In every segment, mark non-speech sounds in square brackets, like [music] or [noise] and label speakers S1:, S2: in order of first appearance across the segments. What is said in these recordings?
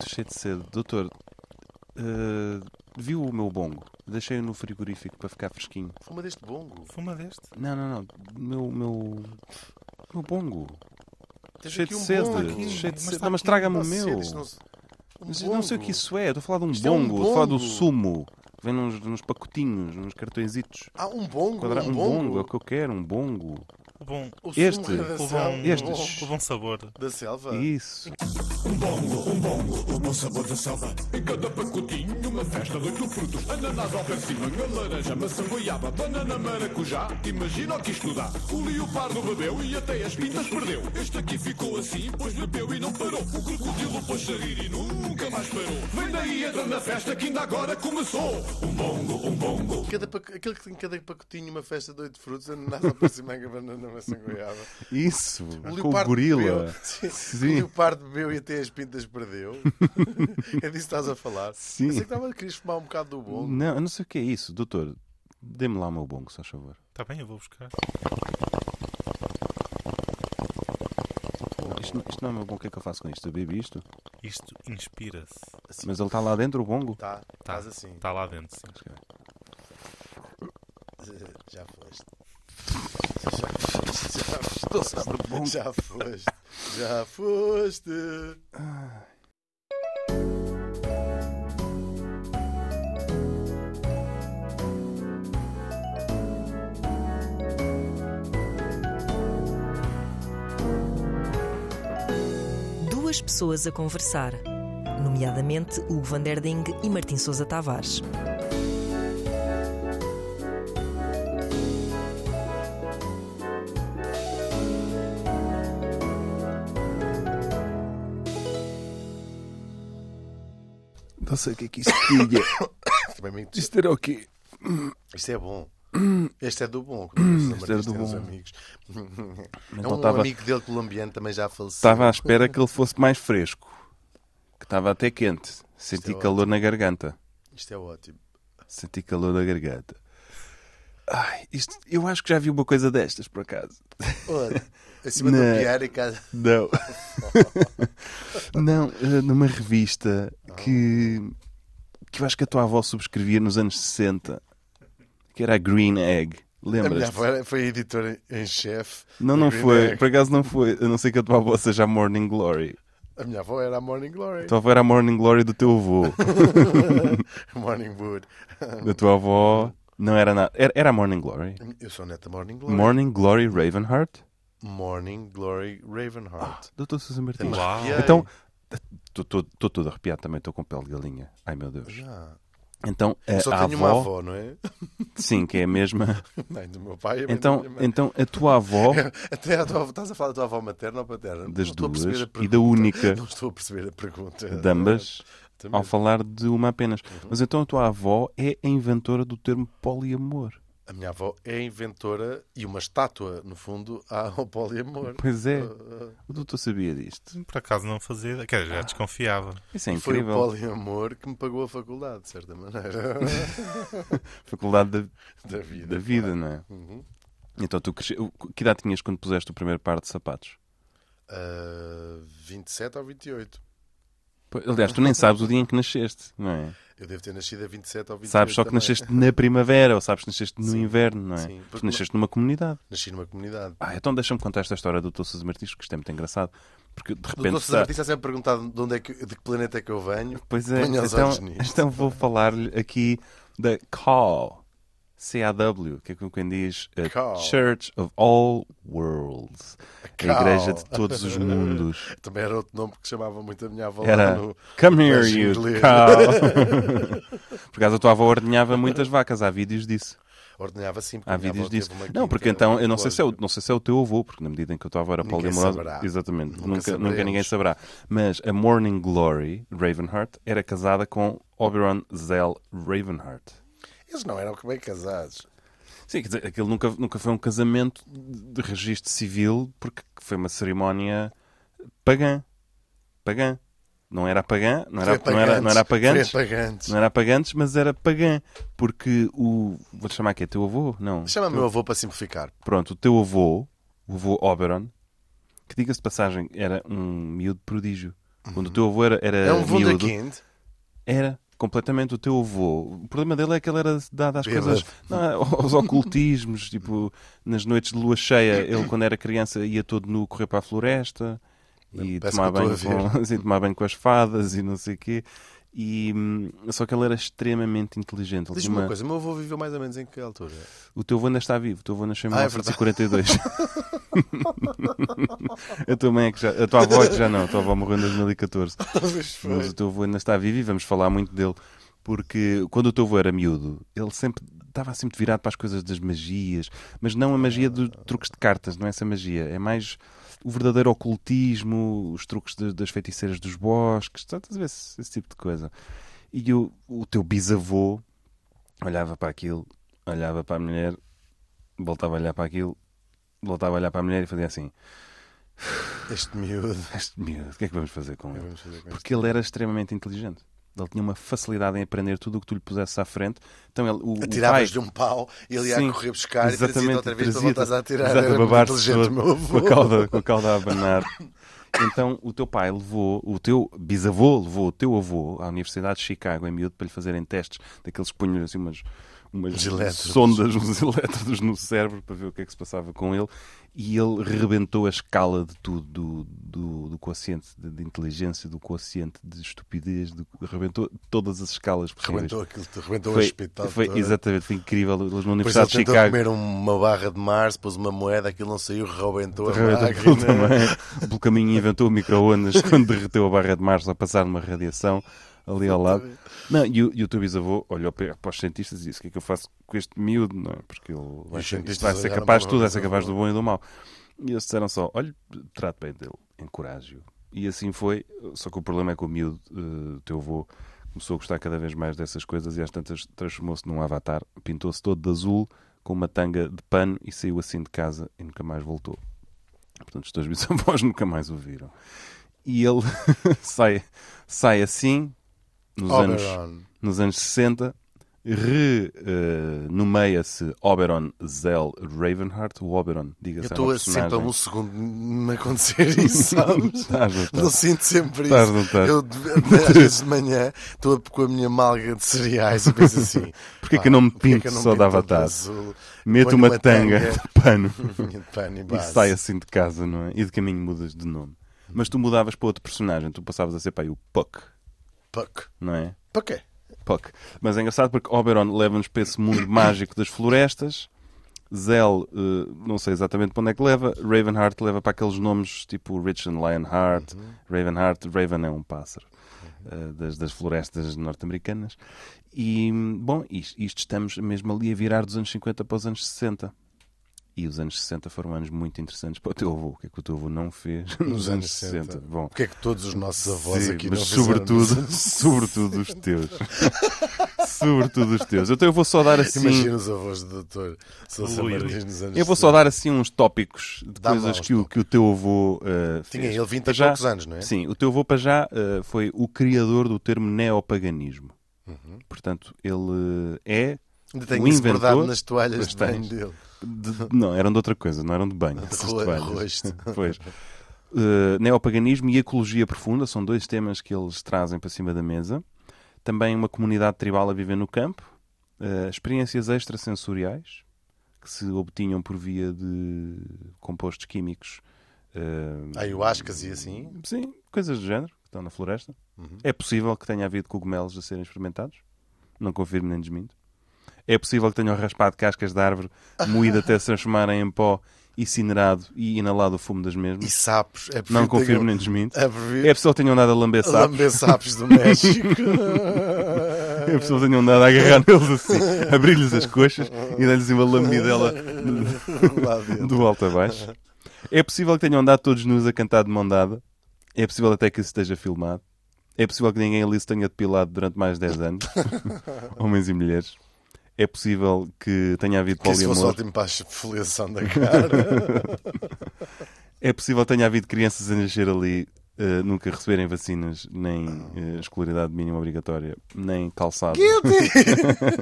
S1: estou cheio de sede. Doutor, eh, viu o meu bongo? Deixei-o no frigorífico para ficar fresquinho.
S2: Fuma deste bongo.
S3: Fuma deste.
S1: Não, não, não. Meu, meu, meu bongo.
S2: Tens
S1: cheio de
S2: um
S1: sede.
S2: bongo aqui.
S1: Cheio de
S3: Mas
S1: sede. Não, mas traga-me o meu.
S2: não um
S1: Mas não sei o que
S2: bongo.
S1: isso é. Estou a falar de um
S2: Isto é um
S1: bongo. Estou a falar do
S2: bongo.
S1: sumo. Vem nos, nos pacotinhos, nos cartõezitos.
S2: Ah, um bongo.
S1: Quadra-
S2: Um
S1: um bongo.
S2: bongo.
S1: é o que eu quero, um bongo.
S3: O bom,
S2: O
S1: Este.
S3: o bom.
S1: Estes.
S3: o bom sabor.
S2: Da selva.
S1: Isso.
S4: Um bongo, um bongo, o bom sabor da selva. Em cada pacotinho, uma festa de oito frutos. Ananás ao persimanho, laranja, maçã, goiaba, banana, maracujá. Imagina o que isto dá. O leopardo bebeu e até as pintas perdeu. Este aqui ficou assim, pois bebeu e não parou. O crocodilo pôs a rir e nunca mais parou. Vem daí, entra na festa que ainda agora começou. Um bongo, um bongo.
S2: Cada pac- Aquele que tem cada pacotinho uma festa de oito frutos, ananás ao persimanho, banana, maçã, goiaba.
S1: Isso.
S2: O
S1: Com o
S2: leopardo
S1: gorila.
S2: bebeu- Sim.
S1: Sim.
S2: O leopardo bebeu e até as pintas perdeu. [laughs] é disso que estás a falar.
S1: Sim.
S2: Eu sei que estava a querer fumar um bocado do bongo.
S1: Não, eu não sei o que é isso. Doutor, dê-me lá o meu bongo, só favor.
S3: Está bem, eu vou buscar.
S1: Isto, não- isto não é o meu bongo. O que é que eu faço com isto? Eu bebo isto?
S3: Isto inspira-se.
S1: Mas ele está lá dentro, o bongo?
S2: Tá,
S3: Tá,
S2: estás assim.
S3: Está lá dentro, sim. [laughs] [laughs]
S2: Já foste. Já foste. Já foste. Já foste. Já foste.
S5: Duas pessoas a conversar, nomeadamente Hugo van der Ding e Martim Sousa Tavares.
S1: Não sei o que é que isso tinha.
S2: Também me-
S1: Isto era o quê?
S2: Isto é bom. [clears throat] Este é do bom. [clears throat] o
S1: Este é do bom.
S2: amigos. É
S1: Então
S2: um
S1: estava
S2: amigo dele colombiano também já faleceu.
S1: estava à espera que ele fosse mais fresco. Que estava até quente. Senti
S2: é
S1: calor na garganta.
S2: Isto é ótimo.
S1: Senti calor na garganta. Ai, isto, eu acho que já vi uma coisa destas, por acaso.
S2: Olha, acima
S1: Não.
S2: da piara e casa.
S1: Não. Não, eh, numa revista que, que eu acho que a tua avó subscrevia nos anos 60, que era a Green Egg.
S2: A minha
S1: Lembras?
S2: avó era- foi editora em chefe.
S1: Não, não
S2: Green
S1: foi.
S2: Egg.
S1: Por acaso não foi. A não ser que a tua avó seja a Morning Glory.
S2: A minha avó era a Morning Glory.
S1: A tua avó era a Morning Glory do teu avô. [laughs]
S2: Morning Wood.
S1: A tua avó não era nada. Era, era a Morning Glory.
S2: Eu sou neta Morning Glory.
S1: Morning Glory Ravenheart?
S2: Morning Glory Ravenheart.
S1: Doutor Sousa Martins.
S3: Uau.
S1: Então, estou todo arrepiado também, estou com pele de galinha. Ai meu Deus.
S2: Já.
S1: Então, a,
S2: só
S1: a
S2: tenho uma
S1: avó,
S2: avó, não é? [laughs]
S1: sim, que é a mesma.
S2: Nem do meu pai, nem
S1: Então, então a tua avó, [laughs]
S2: Até a tua avó, estás a falar da tua avó materna ou paterna?
S1: das duas e da única
S2: Não estou a perceber a pergunta.
S1: de ambas, ao falar de uma apenas.
S2: Uhum.
S1: Mas então a tua avó é a inventora do termo poliamor.
S2: A minha avó é a inventora e uma estátua, no fundo, [laughs] ao poliamor.
S1: Pois é, [laughs] o doutor sabia disto.
S3: Por acaso não fazia. Quer dizer, já desconfiava.
S1: Isso é
S2: Foi o
S1: incrível.
S2: poliamor que me pagou a faculdade, de certa maneira. [laughs]
S1: Faculdade da,
S2: da vida.
S1: da vida, não é?
S2: Uhum.
S1: Então tu cresce... Que idade tinhas quando puseste o primeiro par de sapatos?
S2: Uh, 27 ou 28.
S1: Pois, Aliás, tu nem sabes o dia em que nasceste, não é?
S2: Eu devo ter nascido a 27 ou 28.
S1: Sabes só que
S2: também.
S1: nasceste na primavera ou sabes que nasceste no
S2: Sim.
S1: inverno, não é?
S2: Sim, porque
S1: nasceste numa comunidade.
S2: Nasci numa comunidade.
S1: Ah, então deixa-me contar esta história do. Sousa Martins, que isto é muito engraçado. Porque de
S2: O
S1: repente.
S2: Dr. Sousa Martins está sempre perguntado de, onde é que, de que planeta é que eu venho.
S1: Pois é, então, então vou falar-lhe aqui da CAW. C-A-W, que é como quem diz a. Church of All Worlds. A. Igreja de Todos os [laughs] Mundos.
S2: Também era outro nome que chamava muito a minha avó
S1: Era
S2: lá no...
S1: Come here, you cow. [laughs] Por acaso a tua avó ordenhava muitas vacas, há vídeos disso.
S2: Ordenhava assim, porque
S1: Há vídeos disso. Não, porque então, eu não sei, se é o, não sei se é o teu avô, porque na medida em que a tua avó era
S2: saberá.
S1: Exatamente,
S2: Nunca
S1: nunca, nunca, ninguém saberá. Mas a Morning Glory, Ravenheart, era casada com Oberon Zell Ravenheart.
S2: Eles não eram bem casados.
S1: Sim, quer dizer, aquilo nunca, nunca foi um casamento de registro civil, porque foi uma cerimónia pagã. Pagã. Não era pagã, não era, não era, não era.
S2: Foi apagantes.
S1: Não era apagantes, mas era pagã. Porque o. Vou-te chamar aqui, é teu avô? Não.
S2: Chama meu avô para simplificar.
S1: Pronto, o teu avô, o avô Oberon, que diga-se de passagem, era um miúdo prodígio. Quando o teu avô era, era
S2: É um
S1: miúdo,
S2: wunderkind.
S1: era completamente o teu avô. O problema dele é que ele era dado às
S2: Bêbado.
S1: coisas, não, [laughs] aos ocultismos, tipo, nas noites de lua cheia, ele quando era criança ia todo nu correr para a floresta e
S2: Parece
S1: tomar banho, com, assim, [laughs] tomar banho com as fadas e não sei o quê. E, hum, só que ele era extremamente inteligente.
S2: Diz-me uma
S1: uma-
S2: coisa, o meu avô viveu mais ou menos em que altura?
S1: O teu avô ainda está vivo. O teu avô nasceu em
S2: Ah, é
S1: 1942. [laughs] a tua mãe é que já. A tua avó é que já não. A tua avó morreu em 2014. [laughs]
S2: Talvez foi.
S1: Mas o teu avô ainda está vivo e vamos falar muito dele. Porque quando o teu avô era miúdo, ele sempre estava sempre virado para as coisas das magias, mas não a magia dos truques de cartas, não é essa magia. É mais o verdadeiro ocultismo, os truques de- das feiticeiras dos bosques, estás a ver esse, tipo de coisa. E o, o teu bisavô olhava para aquilo, olhava para a mulher, voltava a olhar para aquilo, voltava a olhar para a mulher e fazia assim:
S2: Este miúdo.
S1: Este miúdo, o que é que vamos fazer com ele?
S2: Vamos fazer com.
S1: Porque ele era extremamente inteligente. Ele tinha uma facilidade em aprender tudo o que tu lhe pusesses à frente. Então ele, o, o pai,
S2: Atiravas-lhe um pau, ele ia
S1: Sim,
S2: correr buscar e trazia
S1: exatamente,
S2: outra vez para
S1: trazia-te-
S2: voltares a atirar.
S1: exato,
S2: Era
S1: a
S2: muito inteligente meu avô.
S1: com a cauda, com a cauda a abanar. Então o teu pai levou, o teu bisavô levou o teu avô à Universidade de Chicago em miúdo para lhe fazerem testes daqueles que punham assim umas, umas
S2: elétrodos.
S1: sondas, uns [laughs] elétrodos no cérebro para ver o que é que se passava com ele. E ele rebentou a escala de tudo, do, do, do quociente de, de inteligência, do quociente de estupidez, do, rebentou todas as escalas possíveis.
S2: Rebentou aquilo, rebentou o
S1: Foi,
S2: hospital.
S1: foi exatamente, foi incrível. Eles na Universidade de Chicago
S2: comer uma barra de Mars, pôs uma moeda, aquilo não saiu, rebentou a
S1: Rebentou
S2: máquina.
S1: também. Pelo caminho inventou o micro-ondas [laughs] quando derreteu a barra de Mars a passar numa radiação ali ao lado. Não, e, o, e o teu bisavô olhou para, para os cientistas e disse: O que é que eu faço com este miúdo? Não é? Porque ele vai ser, vai ser capaz de tudo, vai ser capaz do bom e do mau. E eles disseram só: Olha, trate bem dele, encoraje-o. E assim foi. Só que o problema é que o miúdo, o teu avô, começou a gostar cada vez mais dessas coisas e às tantas transformou-se num avatar, pintou-se todo de azul, com uma tanga de pano e saiu assim de casa e nunca mais voltou. Portanto, os teus [laughs] bisavós nunca mais o viram. E ele [laughs] sai, sai assim, nos anos,
S2: Oberon.
S1: nos anos 60, renomeia-se Oberon Zell Ravenheart. O Oberon,
S2: Eu
S1: diga-se, era
S2: estou sempre a um segundo me acontecer isso, [laughs] sabes?
S1: Não?
S2: Não sinto sempre isso.
S1: não estás?
S2: Eu, às vezes de manhã, estou com a minha malga de cereais e penso assim:
S1: Porquê
S2: pá,
S1: que eu não me pinto
S2: eu não
S1: só de
S2: pinto
S1: avatar?
S2: Ponho
S1: uma,
S2: uma
S1: tanga
S2: tanga.
S1: de pano [laughs]
S2: de pano e
S1: e assim de casa, não é? E de caminho mudas de nome. Mas tu mudavas para outro personagem, tu passavas a ser aí o Puck,
S2: Puck.
S1: não é?
S2: Para quê?
S1: Puck. Mas é engraçado porque Oberon leva-nos para esse mundo [coughs] mágico das florestas. Zell, eh, não sei exatamente para onde é que leva. Ravenheart leva para aqueles nomes tipo Rich and Lionheart. Ravenheart, Raven é um pássaro eh, das, das florestas norte-americanas. E, bom, isto, isto estamos mesmo ali a virar dos anos 50 para os anos 60. E os anos 60 foram anos muito interessantes para o teu avô. O que é que o teu avô não fez nos, anos 60? Bom,
S2: Porque é que todos os nossos avós
S1: Sim,
S2: aqui
S1: mas
S2: não
S1: sobretudo, [laughs] sobretudo os teus. sobretudo os teus. Então eu vou só dar assim.
S2: Imagina os avós do doutor Sousa. Martins nos anos
S1: Eu vou só
S2: 70.
S1: dar assim uns tópicos de coisas que o, que o teu avô uh,
S2: Tinha
S1: fez.
S2: ele 20
S1: Para
S2: e
S1: já-
S2: poucos anos, não é?
S1: Sim, o teu avô para já uh, foi o criador do termo neopaganismo.
S2: Uhum.
S1: Portanto, ele uh, é.
S2: Ainda
S1: o
S2: isso
S1: inventor-
S2: nas toalhas de banho dele.
S1: De- não, eram de outra coisa, não eram de banho. essas toalhas.
S2: rosto. [laughs]
S1: Pois. Uh, neopaganismo e ecologia profunda são dois temas que eles trazem para cima da mesa. Também uma comunidade tribal a viver no campo. Uh, experiências extrasensoriais que se obtinham por via de compostos químicos. uh,
S2: Ayahuascas e assim.
S1: Sim, coisas do género que estão na floresta.
S2: Uhum.
S1: É possível que tenha havido cogumelos a serem experimentados. Não confirmo nem desminto. É possível que tenham raspado cascas de árvore, moído até se transformarem em pó, incinerado e inalado o fumo das
S2: E
S1: mesmas.
S2: sapos. É
S1: Não confirmo
S2: tenham-
S1: nem desminto.
S2: É
S1: É possível que tenham andado a lamber sapos.
S2: lamber sapos do México. [laughs]
S1: É possível que tenham andado a agarrar neles assim, abrir-lhes as coxas e dar-lhes uma lambidela do alto a baixo. É possível que tenham andado todos nus a cantar de mão dada. É possível até que isso esteja filmado. É possível que ninguém ali se tenha depilado durante mais de 10 anos. [laughs] Homens e mulheres. É possível que tenha havido
S2: Que isso fosse
S1: poliamor.
S2: ótimo para a esfoliação da cara. [laughs]
S1: É possível que tenha havido crianças a nascer ali, eh, nunca receberem vacinas, nem eh, escolaridade mínima obrigatória, nem calçado. [laughs]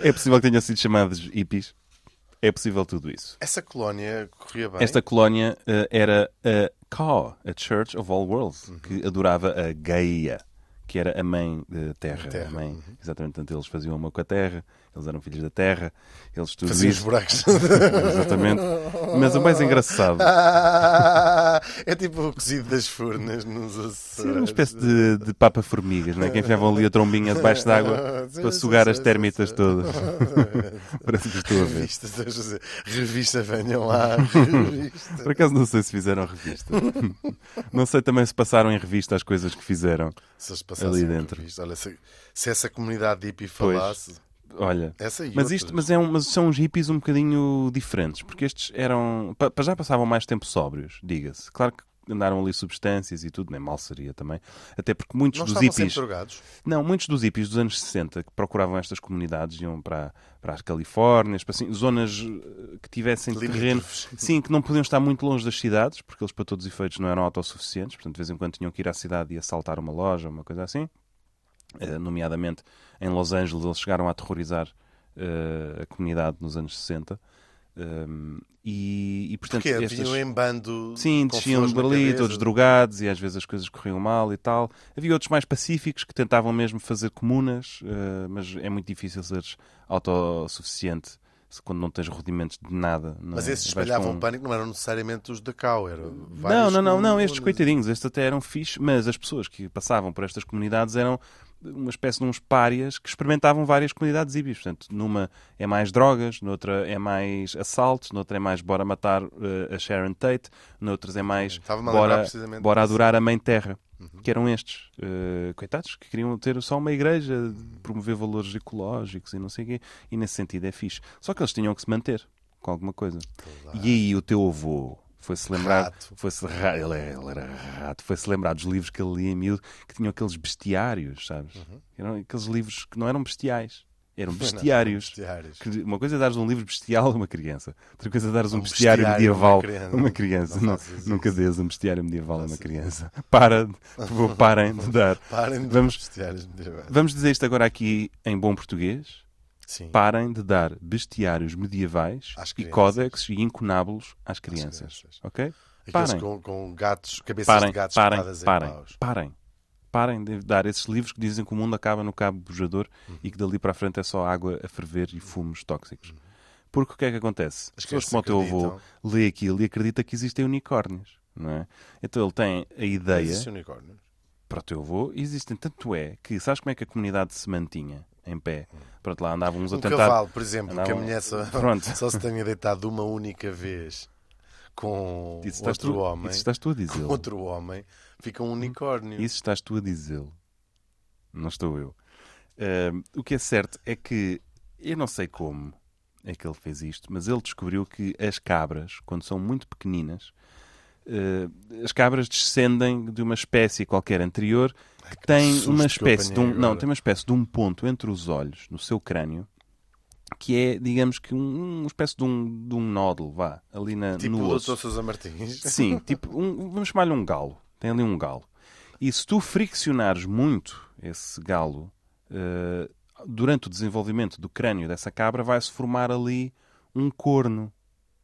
S1: é possível que tenham sido chamados hippies. É possível tudo isso.
S2: Essa colónia corria bem.
S1: Esta colónia eh, era a Ka, a Church of All Worlds,
S2: Uhum.
S1: que adorava a Gaia, que era a mãe da Terra.
S2: Terra,
S1: A mãe,
S2: uhum.
S1: Exatamente, portanto, eles faziam amor com a Terra, eles eram filhos da Terra, eles tudo
S2: Fazia os buracos. [laughs]
S1: Exatamente. Mas o mais engraçado
S2: Ah, é tipo o cozido das furnas nos Açores.
S1: era uma espécie de, de papa-formigas, não é? que enfiavam ali a trombinha debaixo d'água
S2: Sim,
S1: para sugar as
S2: sim.
S1: todas. [laughs] Parece que estou a ver.
S2: Revista, estás a dizer, revista, venham lá. Revista.
S1: Por acaso não sei se fizeram revista. Não sei também se passaram em revista as coisas que fizeram.
S2: Se
S1: Ali dentro.
S2: revista, olha, se, se essa comunidade hippie
S1: Pois. Olha, mas, isto, mas, é um- mas são uns hippies um bocadinho diferentes, porque estes eram. pa- já passavam mais tempo sóbrios, diga-se. Claro que andaram ali substâncias e tudo, nem mal seria também. Até porque muitos
S2: não
S1: dos hippies. Não, muitos dos hippies dos anos 60 que procuravam estas comunidades iam para, para as Califórnias, para assim, zonas eh, que tivessem terreno. Sim, que não podiam estar muito longe das cidades, porque eles, para todos os efeitos, não eram autossuficientes. Portanto, de vez em quando tinham que ir à cidade e assaltar uma loja, uma coisa assim. Eh, nomeadamente em Los Angeles, eles chegaram a aterrorizar eh, a comunidade nos anos 60. Um, e, e, portanto,
S2: Porque
S1: estas...
S2: vinham em bando.
S1: Sim, desciam ali,
S2: cabeça.
S1: todos drogados, e às vezes as coisas corriam mal e tal. Havia outros mais pacíficos que tentavam mesmo fazer comunas, eh, mas é muito difícil seres autossuficiente se- quando não tens rudimentos de nada.
S2: Mas
S1: é?
S2: esses espalhavam
S1: com-
S2: pânico não eram necessariamente os da Cau, eram
S1: Não, não, não, não, estes coitadinhos, estes até eram fixe, mas as pessoas que passavam por estas comunidades eram uma espécie de uns párias que experimentavam várias comunidades hippies. Portanto, numa é mais drogas, noutra é mais assaltos, noutra é mais bora matar eh, a Sharon Tate, noutras é mais bora, bora adorar a Mãe Terra. Que eram estes, eh, coitados, que queriam ter só uma igreja, promover valores ecológicos e não sei o quê, e nesse sentido é fixe. Só que eles tinham que se manter com alguma coisa. E aí o teu avô foi-se lembrar, foi-se ele, é- ele era rato, foi-se lembrar dos livros que ele lia em miúdo, que tinham aqueles bestiários, sabes? Eram aqueles livros que não eram bestiais, eram
S2: Uhum. Não,
S1: bestiários.
S2: bestiários.
S1: Que Uma coisa é dares um livro bestial a uma criança, outra coisa é dares um,
S2: Um
S1: bestiário,
S2: bestiário
S1: medieval a uma criança.
S2: Não
S1: Não- nunca dês um bestiário medieval a uma criança. Para, de- [laughs] por favor, parem de dar.
S2: Parem de
S1: Vamos-
S2: bestiários medievais.
S1: Vamos dizer isto agora aqui em bom português.
S2: Sim.
S1: Parem de dar bestiários medievais e códex e incunábulos às crianças.
S2: crianças.
S1: Ok?
S2: Aqueles
S1: Parem.
S2: com, com gatos, cabeças
S1: Parem,
S2: de gatos
S1: parem, parem,
S2: paus.
S1: parem. Parem de dar esses livros que dizem que o mundo acaba no cabo bujador
S2: Uhum.
S1: e que dali para a frente é só água a ferver e fumos tóxicos. Porque o que é que acontece? As
S2: As
S1: pessoas como o teu avô lê aquilo e acredita que existem unicórnios. Não é? Então ele tem a ideia
S2: Existem unicórnios.
S1: para o teu avô existem. Tanto é que sabes como é que a comunidade se mantinha em pé? Pronto, lá andavam uns a
S2: Um
S1: tentar.
S2: cavalo, por exemplo, que a
S1: andavam-
S2: mulher só, só se tenha deitado uma única vez com
S1: Isso
S2: outro
S1: tu,
S2: homem,
S1: isso estás tu a
S2: com
S1: dizê-lo.
S2: outro homem, fica um unicórnio.
S1: Isso estás tu a dizê-lo. Não estou eu. Ahm, o que é certo é que eu não sei como é que ele fez isto, mas ele descobriu que as cabras, quando são muito pequeninas, as cabras descendem de uma espécie qualquer anterior que tem
S2: susto
S1: uma espécie de um, não, tem uma espécie de um ponto entre os olhos, no seu crânio, que é, digamos que um, uma espécie de um, de um nódulo, vá, ali na,
S2: tipo
S1: no
S2: o
S1: osso.
S2: Sousa Martins. [laughs]
S1: Sim, tipo, um, vamos chamar-lhe um galo. Tem ali um galo. E se tu friccionares muito esse galo, eh, durante o desenvolvimento do crânio dessa cabra, vai-se formar ali um corno.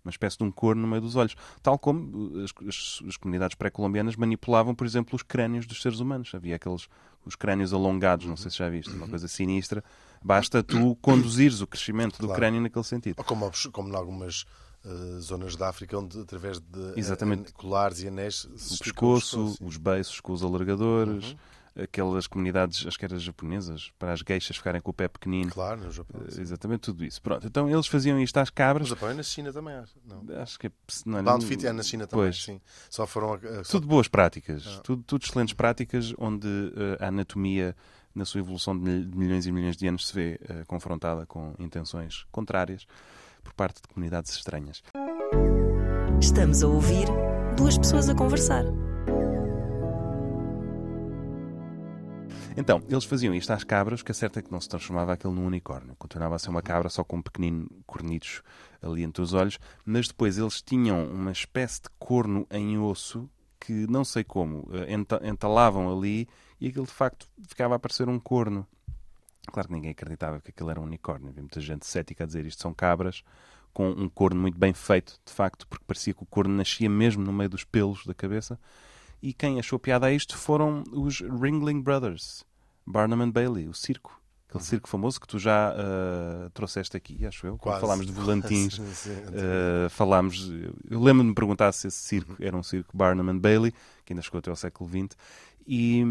S1: Uma espécie de um corno no meio dos olhos. Tal como as, as- as comunidades pré-colombianas manipulavam, por exemplo, os crânios dos seres humanos. Havia aqueles os crânios alongados, não sei se já viste, uma coisa sinistra. Basta tu conduzires o crescimento do
S2: Claro.
S1: crânio naquele sentido.
S2: Ou como, como em algumas eh, zonas da África, onde através de eh,
S1: Exatamente.
S2: colares e anéis
S1: o pescoço, os beiços com os alargadores, aquelas comunidades, acho que eram japonesas, para as gueixas ficarem com o pé pequenino.
S2: Claro, no Japão.
S1: Eh,
S2: sim.
S1: Exatamente tudo isso. Pronto, então eles faziam isto às cabras.
S2: No Japão e na China também, acho. Não.
S1: Acho que é, não,
S2: Bound Fit é na China também,
S1: Pois.
S2: sim. Só foram... só-
S1: Tudo boas práticas,
S2: Ah.
S1: tudo, tudo excelentes práticas onde eh, a anatomia, na sua evolução de mil- de milhões e milhões de anos, se vê eh, confrontada com intenções contrárias por parte de comunidades estranhas.
S5: Estamos a ouvir duas pessoas a conversar.
S1: Então, eles faziam isto às cabras, que a certo é que não se transformava aquilo num unicórnio. Continuava a ser uma cabra só com um pequenino cornicho ali entre os olhos, mas depois eles tinham uma espécie de corno em osso que não sei como eh, enta- entalavam ali e aquilo de facto ficava a parecer um corno. Claro que ninguém acreditava que aquilo era um unicórnio. Havia muita gente cética a dizer isto são cabras com um corno muito bem feito, de facto, porque parecia que o corno nascia mesmo no meio dos pelos da cabeça. E quem achou piada a isto foram os Ringling Brothers, Barnum and Bailey, o circo. Aquele circo famoso que tu já ah, trouxeste aqui, acho eu. Quando falámos de [laughs] volantins.
S2: Sim, sim.
S1: Uh, falámos, eu lembro-me de perguntar se esse circo era um circo Barnum and Bailey, que ainda chegou até ao século XX, e,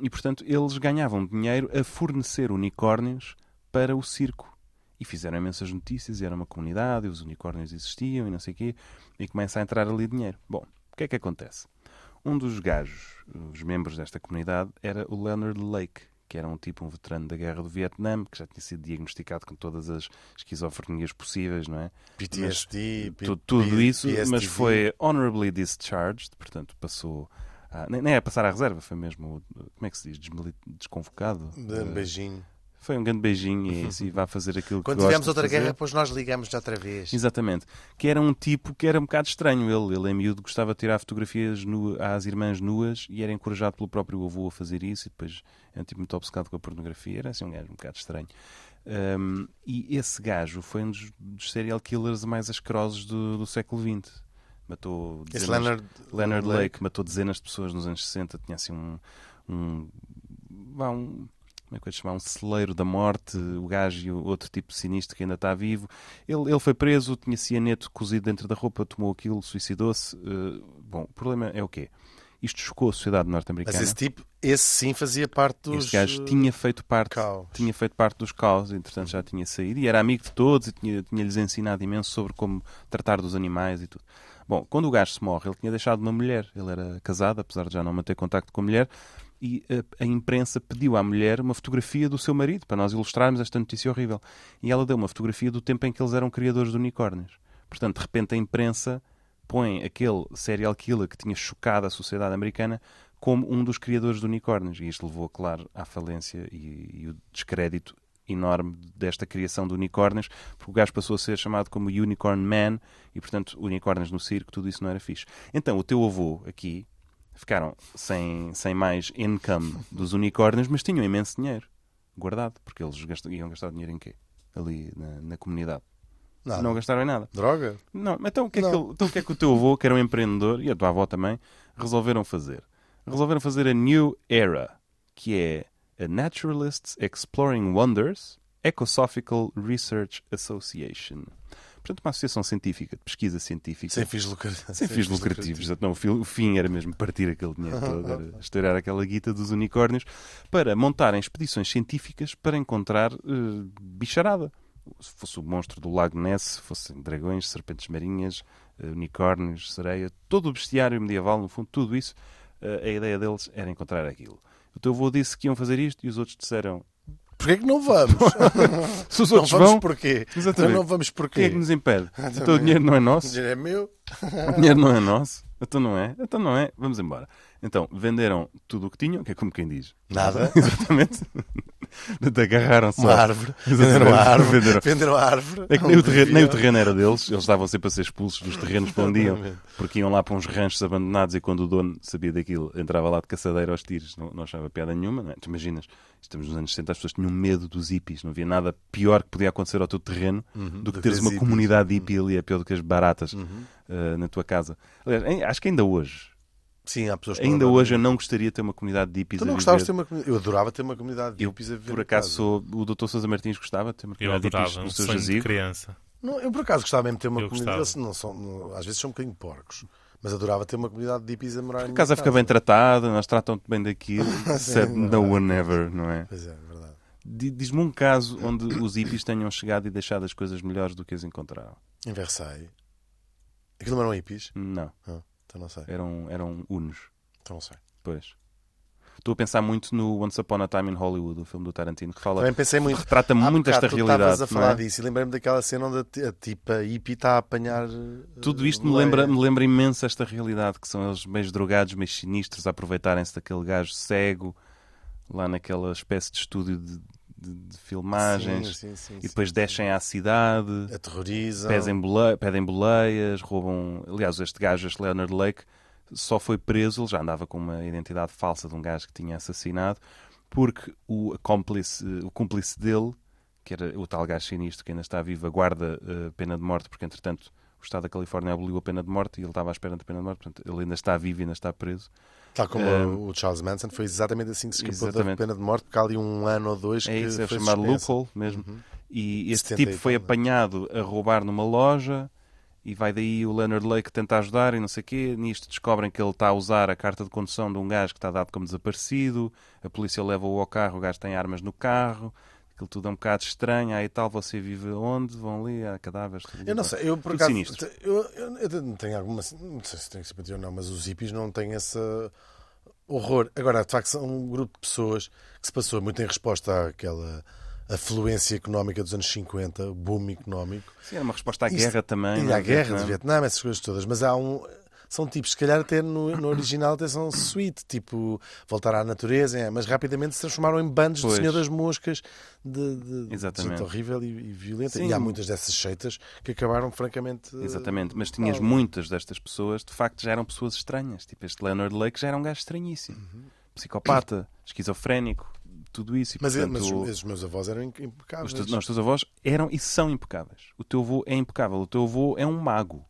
S1: e portanto eles ganhavam dinheiro a fornecer unicórnios para o circo. E fizeram imensas notícias, e era uma comunidade, e os unicórnios existiam, e não sei o quê, e começa a entrar ali dinheiro. Bom, o que é que acontece? Um dos gajos, os membros desta comunidade, era o Leonard Lake, que era um tipo, um veterano da guerra do Vietnã, que já tinha sido diagnosticado com todas as esquizofrenias possíveis, não é?
S2: PTSD,
S1: Tu- tudo isso, mas
S2: PSTD.
S1: foi honorably discharged, portanto passou. a- nem, nem é passar à reserva, foi mesmo. Como é que se diz? Desconvocado?
S2: De
S1: Eh,
S2: um beijinho.
S1: Foi um grande beijinho e, [laughs] e vai fazer aquilo
S2: Quando
S1: que gosta
S2: tivemos
S1: de
S2: outra
S1: fazer.
S2: guerra, depois nós ligamos já outra vez.
S1: Exatamente. Que era um tipo que era um bocado estranho. Ele, ele em miúdo, gostava de tirar fotografias nu, às irmãs nuas e era encorajado pelo próprio avô a fazer isso. E depois era um tipo muito obcecado com a pornografia. Era assim um gajo um bocado estranho. Um, e esse gajo foi um dos, dos serial killers mais asquerosos do, do século XX. Matou
S2: Esse
S1: dezenas-
S2: Leonard,
S1: Leonard Lake matou dezenas de pessoas nos anos 60, tinha assim um. um, vá, um como é que eu chamar? Um celeiro da morte, o gajo e o outro tipo sinistro que ainda está vivo. Ele, ele foi preso, tinha cianeto cozido dentro da roupa, tomou aquilo, suicidou-se. Eh, bom, o problema é o quê? Isto chocou a sociedade norte-americana.
S2: Mas esse tipo, esse sim fazia parte dos.
S1: Este gajo tinha feito parte,
S2: caos.
S1: tinha feito parte dos caos, entretanto já tinha saído e era amigo de todos e tinha- tinha-lhes ensinado imenso sobre como tratar dos animais e tudo. Bom, quando o gajo se morre, ele tinha deixado uma mulher. Ele era casado, apesar de já não manter contacto com a mulher, e a, a imprensa pediu à mulher uma fotografia do seu marido para nós ilustrarmos esta notícia horrível. E ela deu uma fotografia do tempo em que eles eram criadores de unicórnios. Portanto, de repente a imprensa põe aquele serial killer que tinha chocado a sociedade americana como um dos criadores de unicórnios. E isto levou, claro, à falência e, e o descrédito enorme desta criação de unicórnios, porque o gajo passou a ser chamado como Unicorn Man e, portanto, unicórnios no circo, tudo isso não era fixe. Então, o teu avô aqui ficaram sem, sem mais income dos unicórnios, mas tinham imenso dinheiro guardado, porque eles gastam, iam gastar dinheiro em quê? Ali na, na comunidade.
S2: Nada.
S1: Não gastaram em nada.
S2: Droga?
S1: Não, então o, que é que então o que é que o teu avô, que era um empreendedor, e a tua avó também, resolveram fazer? Resolveram fazer a New Era, que é a Naturalists Exploring Wonders Ecosophical Research Association. Portanto, uma associação científica, de pesquisa científica.
S2: Sem fins lucrativos.
S1: Sem fins lucrativos. Não, o fi- o fim era mesmo partir aquele dinheiro [laughs] todo, era estourar aquela guita dos unicórnios, para montarem expedições científicas para encontrar eh, bicharada. Se fosse o monstro do Lago Ness, se fossem dragões, serpentes marinhas, eh, unicórnios, sereia, todo o bestiário medieval, no fundo, tudo isso, eh, a ideia deles era encontrar aquilo. O teu avô disse que iam fazer isto e os outros disseram:
S2: Porquê que não vamos? [laughs]
S1: se os
S2: não
S1: outros
S2: vamos
S1: vão,
S2: porquê?
S1: Exatamente.
S2: Então não vamos
S1: quem
S2: porquê?
S1: é que nos impede? [laughs] Então o
S2: Exatamente.
S1: dinheiro não é
S2: O
S1: nosso?
S2: dinheiro é meu?
S1: O dinheiro não é nosso? Então não é? Então não é? Vamos embora. Então, venderam tudo o que tinham, que é como quem diz.
S2: Nada. [laughs]
S1: Exatamente. [laughs] Agarraram-se
S2: Uma árvore. Venderam a árvore.
S1: Venderam.
S2: Venderam a árvore.
S1: É que nem o, terreno, nem o terreno era deles, eles estavam sempre a ser expulsos dos terrenos para onde iam, porque iam lá para uns ranchos abandonados e quando o dono sabia daquilo, entrava lá de caçadeira aos tiros, não, não achava piada nenhuma. Não é? Tu imaginas, estamos nos anos 60, as pessoas tinham medo dos hippies, não havia nada pior que podia acontecer ao teu terreno do que
S2: Uhum. do
S1: teres
S2: que
S1: uma
S2: as hippies.
S1: comunidade hippie ali, é pior do que as baratas
S2: Uhum.
S1: eh, na tua casa. Aliás, acho que ainda hoje,
S2: Sim, há pessoas que
S1: ainda
S2: não
S1: hoje eu não gostaria de ter uma comunidade de hippies
S2: Tu
S1: a
S2: não gostavas de ter uma comunidade? Eu adorava ter uma comunidade de
S1: Eu,
S2: hippies a viver
S1: por acaso, sou o Dr. Sousa Martins gostava de ter uma
S3: Eu
S1: comunidade de hippies
S3: adorava,
S1: no
S3: um
S1: seu
S3: sonho de
S1: jazigo.
S3: criança.
S2: Não, eu por acaso gostava mesmo de ter uma
S3: Eu
S2: comunidade. Eles não são, não- às vezes são um bocadinho porcos. Mas adorava ter uma comunidade de hippies a morar
S1: A
S2: em
S1: casa
S2: minha
S1: fica bem tratada, nós tratam-te bem daquilo, [laughs] except
S2: não
S1: no one ever, não é?
S2: Pois é, verdade.
S1: Di- Diz-me um caso onde os hippies tenham chegado e deixado as coisas melhores do que as encontraram.
S2: Em Versailles. Aquilo não eram hippies?
S1: Não,
S2: Ah, então não sei.
S1: eram, eram unos,
S2: Então não sei.
S1: pois. Estou a pensar muito no Once Upon a Time in Hollywood, o filme do Tarantino, que fala,
S2: Também pensei muito.
S1: retrata muito
S2: bocado
S1: esta
S2: tu
S1: realidade.
S2: estavas a falar
S1: é?
S2: disso e lembrei-me daquela cena onde a, ti- a tipa hippie está a apanhar. eh,
S1: Tudo isto me lembra, me lembra imenso esta realidade, que são eles meio drogados, meio sinistros, a aproveitarem-se daquele gajo cego, lá naquela espécie de estúdio de, de- de filmagens,
S2: Sim, sim,
S1: e depois descem à cidade,
S2: Aterrorizam.
S1: pedem, bole- pedem boleias, roubam. Aliás, este gajo, este Leonard Lake, só foi preso, ele já andava com uma identidade falsa de um gajo que tinha assassinado, porque o cúmplice, o cúmplice dele que era o tal gajo sinistro que ainda está vivo, aguarda uh, pena de morte, porque entretanto o Estado da Califórnia aboliu a pena de morte e ele estava à espera da pena de morte, portanto ele ainda está vivo e ainda está preso.
S2: Tal como
S1: Um,
S2: o Charles Manson foi exatamente assim que se escapou da
S1: exatamente.
S2: pena de morte, porque há ali um ano ou dois
S1: É
S2: que
S1: isso, é
S2: foi
S1: chamado loophole mesmo.
S2: Uhum.
S1: E este
S2: 70
S1: tipo foi apanhado a roubar numa loja e vai daí o Leonard Lake tentar ajudar e não sei o quê. Nisto descobrem que ele está a usar a carta de condução de um gajo que está dado como desaparecido. A polícia leva-o ao carro, o gajo tem armas no carro. Aquilo tudo é um bocado estranho. Aí tal, você vive onde? Vão ali, há cadáveres. tudo
S2: Eu não sei, eu por acaso. Eu, eu, eu não tenho alguma. Não sei se tenho simpatia ou não, mas os hippies não têm esse horror. Agora, de facto, são um grupo de pessoas que se passou muito em resposta àquela afluência económica dos anos 50, boom económico.
S1: Sim, era uma resposta à
S2: Isto-
S1: guerra também.
S2: E
S1: é?
S2: à guerra de
S1: Vietnã.
S2: Vietnã, essas coisas todas. Mas há um. São tipos, se calhar até no, no original até são sweet, tipo voltar à natureza, é, mas rapidamente se transformaram em bandos
S1: Pois.
S2: de Senhor das Moscas, de, de,
S1: Exatamente.
S2: horrível e, e violenta.
S1: Sim.
S2: E há muitas dessas seitas que acabaram francamente.
S1: Exatamente, mas tinhas muitas destas pessoas, de facto, já eram pessoas estranhas. Tipo, este Leonard Lake já era um gajo estranhíssimo. Psicopata, esquizofrénico, tudo isso. E,
S2: Mas,
S1: portanto,
S2: mas os, esses meus avós eram imp- impecáveis.
S1: os, teus, não, os teus avós eram e são impecáveis. O teu avô é impecável. O teu avô é um mago.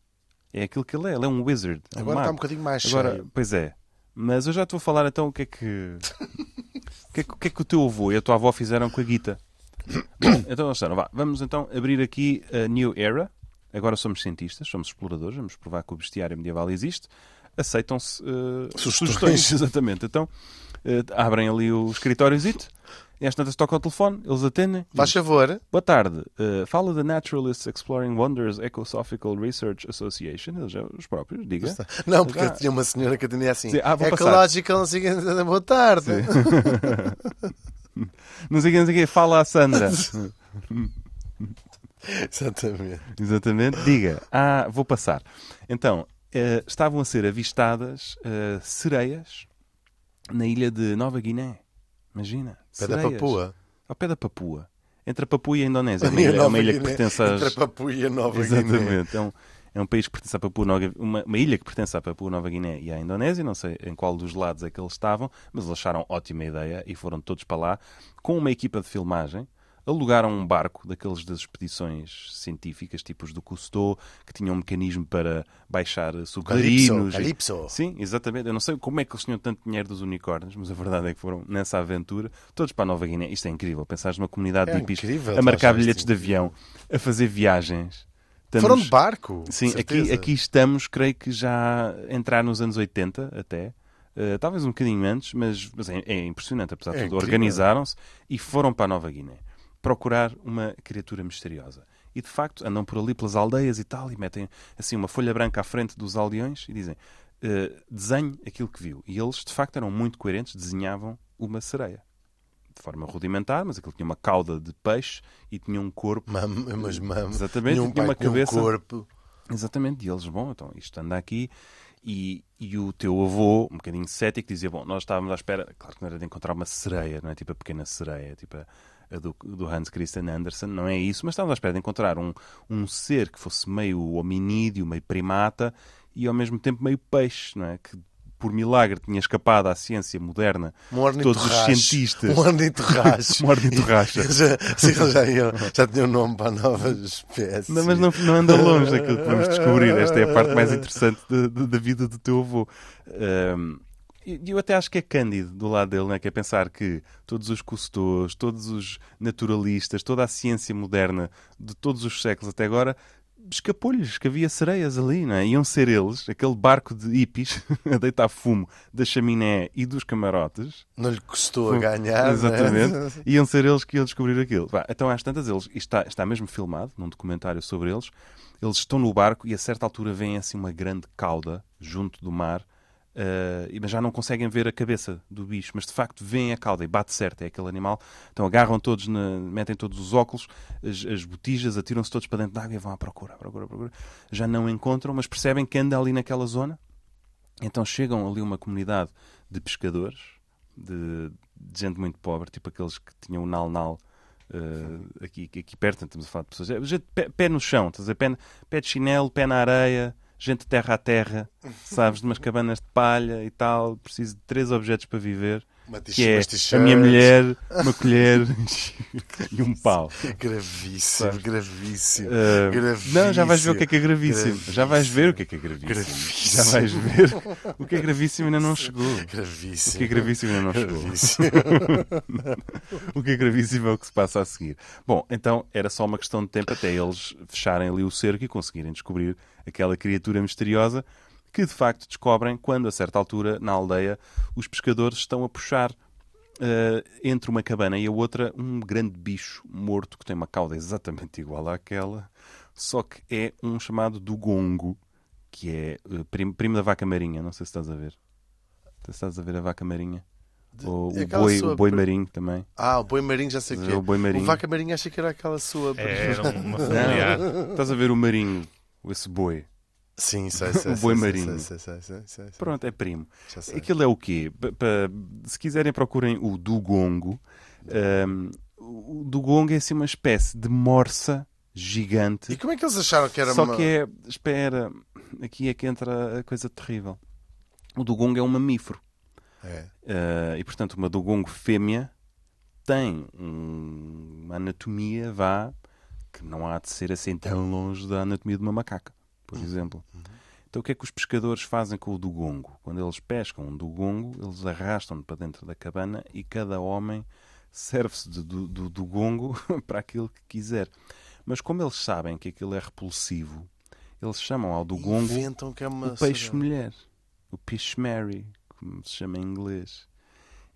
S1: É aquilo que ele é. Ele é um wizard. É um
S2: Agora está um bocadinho mais
S1: Agora,
S2: cheio.
S1: pois é. Mas eu já te vou falar então o que é que. o, que é que, o que é que o teu avô e a tua avó fizeram com a guita. [coughs] Bom, então, Alexandre, vá, vamos então abrir aqui a New Era. Agora somos cientistas, somos exploradores, vamos provar que o bestiário medieval existe. Aceitam-se eh,
S2: Sugestões.
S1: sugestões. [laughs] Exatamente. Então, eh, abrem ali o escritóriozito. E às tantas toca o telefone, eles atendem.
S2: Faz favor.
S1: Boa tarde. Uh, fala da Naturalists Exploring Wonders Ecosophical Research Association. Eles já, os próprios, diga.
S2: Não, porque
S1: Já.
S2: tinha uma senhora que atendia assim.
S1: Sim, ah.
S2: Ecological, não sei o quê, [laughs] boa tarde. [laughs]
S1: Não sei quem. Fala a Sandra. [laughs]
S2: Exatamente.
S1: Exatamente. Diga. Ah, vou passar. Então, eh, estavam a ser avistadas eh, sereias na ilha de Nova Guiné. Imagina.
S2: Pé da
S1: sereias.
S2: Papua.
S1: Ao pé da Papua. Entre a Papua e a Indonésia. Uma ilha, é uma ilha que pertence às...
S2: Entre a Papua e a Nova Guiné.
S1: Exatamente. É um, é um país que pertence à Papua Nova uma, uma ilha que pertence à Papua Nova Guiné e à Indonésia. Não sei em qual dos lados é que eles estavam, mas eles acharam ótima ideia e foram todos para lá com uma equipa de filmagem. Alugaram um barco daqueles das expedições científicas, tipos do Cousteau, que tinham um mecanismo para baixar submarinos.
S2: Calypso.
S1: Sim, exatamente. Eu não sei como é que eles tinham tanto dinheiro dos unicórnios, mas a verdade é que foram nessa aventura todos para a Nova Guiné. Isto é incrível. Pensares numa comunidade
S2: É
S1: de hippies a marcar
S2: achaste
S1: bilhetes de avião, a fazer viagens. Estamos-
S2: Foram de barco.
S1: Sim, aqui, aqui estamos, creio que já entrar nos anos 80 até. Uh, talvez um bocadinho antes, mas, mas é, é impressionante, apesar de
S2: É
S1: tudo. Organizaram-se e foram para a Nova Guiné procurar uma criatura misteriosa. E de facto andam por ali pelas aldeias e tal, e metem assim uma folha branca à frente dos aldeões e dizem: uh, desenhe aquilo que viu. E eles de facto eram muito coerentes, desenhavam uma sereia. De forma rudimentar, mas aquilo tinha uma cauda de peixe e tinha um corpo.
S2: Mas.
S1: Exatamente,
S2: Tinha um
S1: tinha uma
S2: pai, tinha um
S1: cabeça-
S2: corpo.
S1: Exatamente, e eles, bom, então isto anda aqui. E, e o teu avô, um bocadinho cético, dizia: Bom, nós estávamos à espera, claro que não era de encontrar uma sereia, não é? Tipo a pequena sereia, tipo a do, do Hans Christian Andersen, não é isso, mas estávamos à espera de encontrar um, um ser que fosse meio hominídeo, meio primata e ao mesmo tempo meio peixe, não é? Que por milagre tinha escapado à ciência moderna.
S2: Um
S1: Todos os cientistas. [laughs]
S2: Um ornitorracho.
S1: Um ornitorracho. [laughs]
S2: Já, sim, já, iam- já tinham nome para novas espécies.
S1: Não, mas não, não anda longe daquilo que vamos descobrir. Esta é a parte mais interessante da, da- da vida do teu avô. E eu até acho que é cândido do lado dele, né? que é pensar que todos os custôs, todos os naturalistas, toda a ciência moderna de todos os séculos até agora escapou-lhes que havia sereias ali, não é? Iam ser eles, aquele barco de hippies [laughs] a deitar fumo da chaminé e dos camarotes,
S2: Não lhe custou a ganhar. é?
S1: Exatamente. [laughs] Iam ser eles que iam descobrir aquilo. Então, às tantas, eles, está, está mesmo filmado num documentário sobre eles. Eles estão no barco e a certa altura vem assim uma grande cauda junto do mar. E mas já não conseguem ver a cabeça do bicho, mas de facto vem a cauda e bate certo, é aquele animal. Então agarram todos, na- metem todos os óculos, as, as botijas, atiram-se todos para dentro da água e vão à procura, à procura, à procura. Já não encontram, mas percebem que anda ali naquela zona. Então chegam ali uma comunidade de pescadores, de, de gente muito pobre, tipo aqueles que tinham o nal-nal eh, aqui, aqui perto, estamos a falar de pessoas. é, gente, pé, pé no chão, estás a dizer, pé, pé de chinelo, pé na areia, gente terra a terra, [laughs] sabes, de umas cabanas de palha e tal. Preciso de três objetos para viver.
S2: Uma
S1: Que é a minha mulher, [laughs] uma colher [laughs] e um pau.
S2: Gravíssimo,
S1: Sabes?
S2: gravíssimo.
S1: Uh,
S2: Gravíssimo.
S1: não, já vais ver o que é que é gravíssimo.
S2: Gravíssimo.
S1: Já vais ver o que é que é gravíssimo.
S2: Gravíssimo.
S1: Já vais ver o que é gravíssimo ainda não chegou.
S2: Gravíssimo.
S1: O que é gravíssimo ainda não chegou. O que é gravíssimo é o que se passa a seguir. Bom, então era só uma questão de tempo até eles fecharem ali o cerco e conseguirem descobrir aquela criatura misteriosa que de facto descobrem quando, a certa altura, na aldeia, os pescadores estão a puxar eh, entre uma cabana e a outra um grande bicho morto que tem uma cauda exatamente igual àquela, só que é um chamado dugongo, que é eh, primo, primo da vaca marinha. Não sei se estás a ver. Se estás a ver a vaca marinha. Ou
S2: é
S1: o boi,
S2: sua
S1: o boi marinho também.
S2: Ah, o boi marinho já sei o que é.
S1: O boi marinho.
S2: O vaca marinho achei que era aquela sua.
S3: É, era uma [laughs] familiar.
S1: Não, estás a ver o marinho, esse boi.
S2: Sim, sei, [laughs] sei.
S1: O boi
S2: sei,
S1: marinho.
S2: Sei, sei.
S1: Pronto, é primo. Aquilo é o quê? Pa- se quiserem procurem o dugongo. Ahm, o dugongo é assim uma espécie de morsa gigante.
S2: E como é que eles acharam que era
S1: Só
S2: uma...
S1: que é, espera, aqui é que entra a coisa terrível. O dugongo é um mamífero.
S2: É.
S1: Ah, e portanto, uma dugongo fêmea tem um- uma anatomia, vá, que não há de ser assim tão longe da anatomia de uma macaca, por exemplo. Então, o que é que os pescadores fazem com o dugongo? Quando eles pescam um dugongo, eles arrastam-no para dentro da cabana e cada homem serve-se do, do dugongo [laughs] para aquilo que quiser. Mas como eles sabem que aquilo é repulsivo, eles chamam ao dugongo
S2: é
S1: o peixe-mulher. O Pishmary, como se chama em inglês.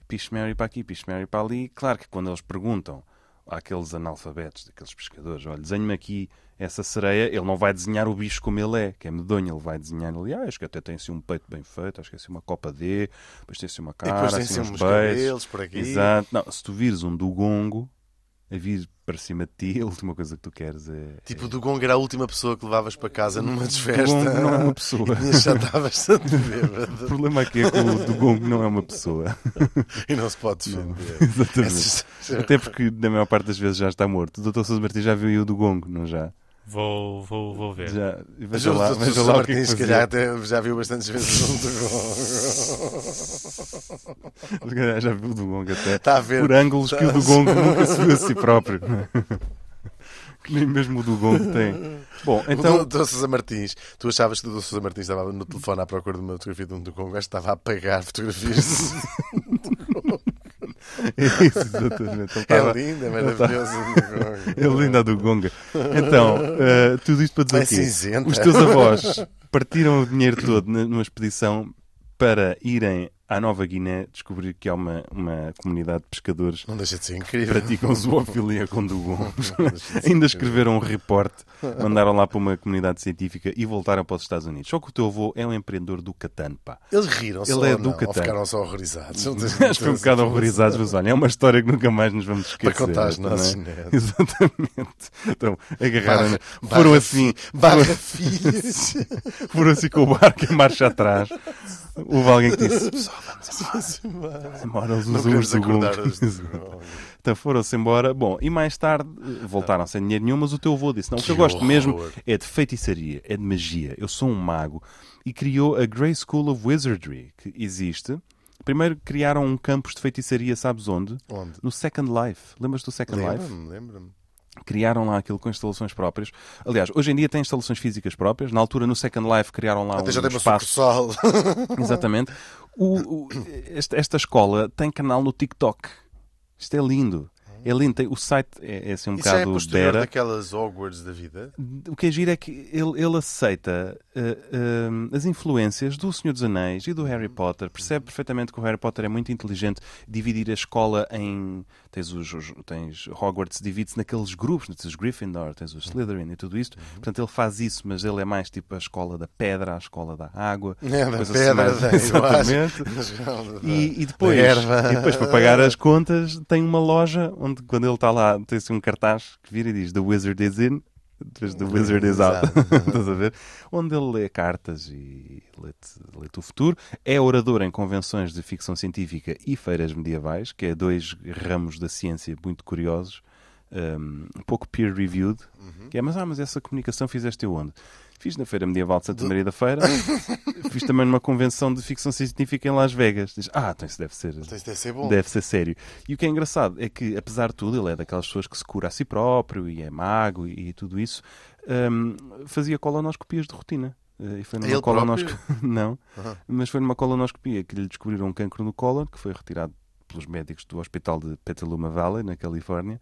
S1: Pishmary para aqui, Pishmary para ali. Claro que quando eles perguntam àqueles analfabetos, daqueles pescadores, olha, desenhe-me aqui essa sereia, ele não vai desenhar o bicho como ele é, que é medonho, ele vai desenhar ali, ah, acho que até tem assim um peito bem feito, acho que é assim uma copa D, depois tem assim uma
S2: E
S1: cara,
S2: depois tem
S1: assim
S2: assim
S1: uns
S2: uns cabelos por aqui.
S1: Exato. Não, se tu vires um dugongo a vir para cima de ti, a última coisa que tu queres é...
S2: Tipo, o Dugong era a última pessoa que levavas para casa numa desfesta.
S1: dugongo não é uma [laughs] pessoa.
S2: E já está bastante [laughs]
S1: O
S2: bêbado.
S1: problema aqui é que o dugongo não é uma pessoa. [laughs]
S2: E não se pode defender.
S1: Exatamente.
S2: Essas-
S1: Até porque, na maior parte das vezes, já está morto. O Dr. Sousa Martins já viu o do Gongo, não já?
S3: Vou, vou, vou ver.
S1: Já.
S2: Mas
S1: Veja
S2: o
S1: lá,
S2: Dr.
S1: veja lá o que é que
S2: Martins, se calhar, até já viu bastantes vezes um Dugong.
S1: Se calhar Já viu o do Gongo até.
S2: Está a ver?
S1: Por ângulos que o do Gongo nunca se viu a si próprio. [laughs] Que nem mesmo o do Gongo tem. Bom,
S2: Então... O Dr. Sousa Martins, tu achavas que o Dr. Sousa Martins estava no telefone à procura de uma fotografia de um Dugong, o gajo estava a apagar fotografias.
S1: É [laughs] isso, exatamente. Ele
S2: é lindo, é maravilhoso. o Dugong. [laughs]
S1: É linda do Gonga. Então, eh, tudo isto para dizer
S2: É cinzenta.
S1: Os teus avós [laughs] partiram o dinheiro todo numa expedição para irem à Nova Guiné descobrir que há uma, uma comunidade de pescadores
S2: Não deixa de ser
S1: que
S2: incrível.
S1: praticam zoofilia com.
S2: Não deixa de
S1: Ainda escreveram um reporte, mandaram lá para uma comunidade científica e voltaram para os Estados Unidos. Só que o teu avô é um empreendedor do Catan, pá.
S2: Eles riram-se
S1: Ele é
S2: não?
S1: do Catar.
S2: ficaram só horrorizados? Não
S1: Acho que um bocado horrorizados, mas olha, é uma história que nunca mais nos vamos esquecer.
S2: Para contar aos
S1: não é? [laughs] Exatamente. Então, agarraram
S2: Barra-
S1: foram
S2: barra
S1: assim,
S2: Barra filhos. [laughs]
S1: foram assim com o barco em marcha atrás. [laughs] Houve alguém que disse: Pessoal, vamos [laughs] embora. Vamos embora, os
S2: Dugong. [laughs]
S1: Então foram-se embora. Bom, e mais tarde eh, voltaram sem dinheiro nenhum, mas o teu avô disse: Não, o que,
S2: Que
S1: eu gosto
S2: horror.
S1: mesmo é de feitiçaria, é de magia. Eu sou um mago. E criou a Grey School of Wizardry, que existe. Primeiro criaram um campus de feitiçaria, sabes onde?
S2: Onde?
S1: No Second Life. Lembras do Second Life?
S2: Lembra-me, lembra-me.
S1: Criaram lá aquilo com instalações próprias. Aliás, hoje em dia tem instalações físicas próprias. Na altura, no Second Life, criaram lá
S2: Até
S1: um
S2: já tem uma
S1: espaço. [laughs] Exatamente. O- o- esta, esta escola tem canal no TikTok. Isto é lindo. É lindo. O site é, é assim um
S2: Isso é
S1: bocado
S2: posterior
S1: bera.
S2: daquelas Hogwarts da vida?
S1: O que é giro é que ele, ele aceita eh, eh, as influências do Senhor dos Anéis e do Harry Potter. Percebe perfeitamente que o Harry Potter é muito inteligente. Dividir a escola em. Tens, os, os- tens Hogwarts, divide-se naqueles grupos. Tens os Gryffindor, tens os Slytherin e tudo isto. Portanto, ele faz isso, mas ele é mais tipo a escola da pedra, a escola da água.
S2: É, da
S1: coisa assim
S2: pedra,
S1: mais-
S2: da. [laughs]
S1: Exatamente. [laughs] E, e depois, e depois, para pagar as contas, tem uma loja onde, quando ele está lá, tem assim um cartaz que vira e diz The Wizard is in, depois The Wizard is out. [laughs] Estás a ver? Onde ele lê cartas e lê-te lê-te o futuro. É orador em convenções de ficção científica e feiras medievais, que é dois ramos da ciência muito curiosos. um, pouco peer-reviewed, que é, mas, ah, mas essa comunicação fizeste onde? Fiz na Feira Medieval de Santa Maria da Feira, [laughs] fiz também numa convenção de ficção científica em Las Vegas. Diz, ah, então isso deve ser,
S2: Então isso deve ser bom.
S1: deve ser sério. E o que é engraçado é que, apesar de tudo, ele é daquelas pessoas que se cura a si próprio e é mago e, e tudo isso, hum, fazia colonoscopias de rotina. Eh, E foi numa colonoscopia. [laughs] Não,
S2: Aham.
S1: mas foi numa colonoscopia que lhe descobriram um cancro no cólon, que foi retirado pelos médicos do hospital de Petaluma Valley, na Califórnia.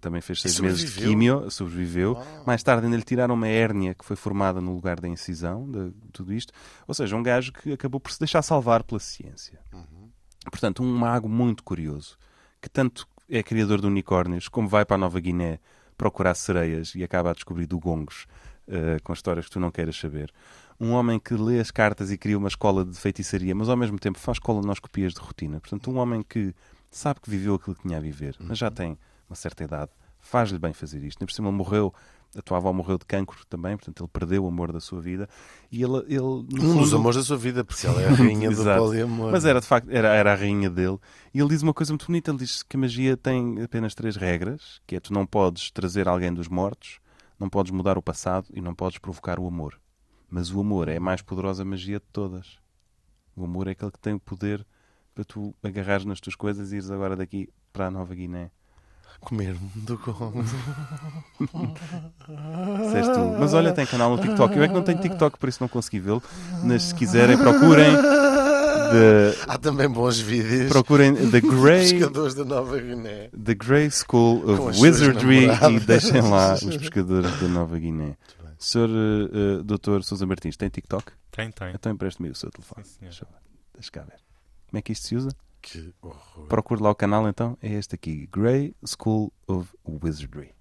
S1: Também fez seis meses de químio, sobreviveu. Mais tarde ainda lhe tiraram uma hérnia que foi formada no lugar da incisão, de tudo isto. Ou seja, um gajo que acabou por se deixar salvar pela ciência. Portanto, um mago muito curioso, que tanto é criador de unicórnios, como vai para a Nova Guiné procurar sereias e acaba a descobrir dugongos eh, com histórias que tu não queiras saber. Um homem que lê as cartas e cria uma escola de feitiçaria, mas ao mesmo tempo faz colonoscopias de rotina. Portanto, um homem que sabe que viveu aquilo que tinha a viver, mas já tem uma certa idade, faz-lhe bem fazer isto. Nem por cima ele morreu, a tua avó morreu de cancro também, portanto ele perdeu o amor da sua vida. E ele, ele
S2: Um dos
S1: fundo-
S2: amores da sua vida, porque ela é a [laughs] rainha do poliamor.
S1: Mas era de facto, era, era a rainha dele. E ele diz uma coisa muito bonita: ele diz que a magia tem apenas três regras: que é tu não podes trazer alguém dos mortos, não podes mudar o passado e não podes provocar o amor. Mas o amor é a mais poderosa magia de todas. O amor é aquele que tem o poder para tu agarrares nas tuas coisas e ires agora daqui para a Nova Guiné.
S2: Comer-me do conto.
S1: Disseste tu. Mas olha, tem canal no TikTok. Eu é que não tenho TikTok, por isso não consegui vê-lo. Mas se quiserem, procurem. The,
S2: Há também bons vídeos.
S1: procurem The Grey
S2: Pescadores da Nova Guiné.
S1: The Grey School of Wizardry e deixem lá [laughs] os pescadores da Nova Guiné. Sr. uh, Dr. Sousa Martins, tem TikTok?
S3: Tem, tem.
S1: Então empreste-me o seu telefone.
S3: Sim, senhor.
S1: Deixa. Deixa cá ver. Como é que isto se usa?
S2: Que horror.
S1: Procure lá o canal então. É este aqui: Grey School of Wizardry.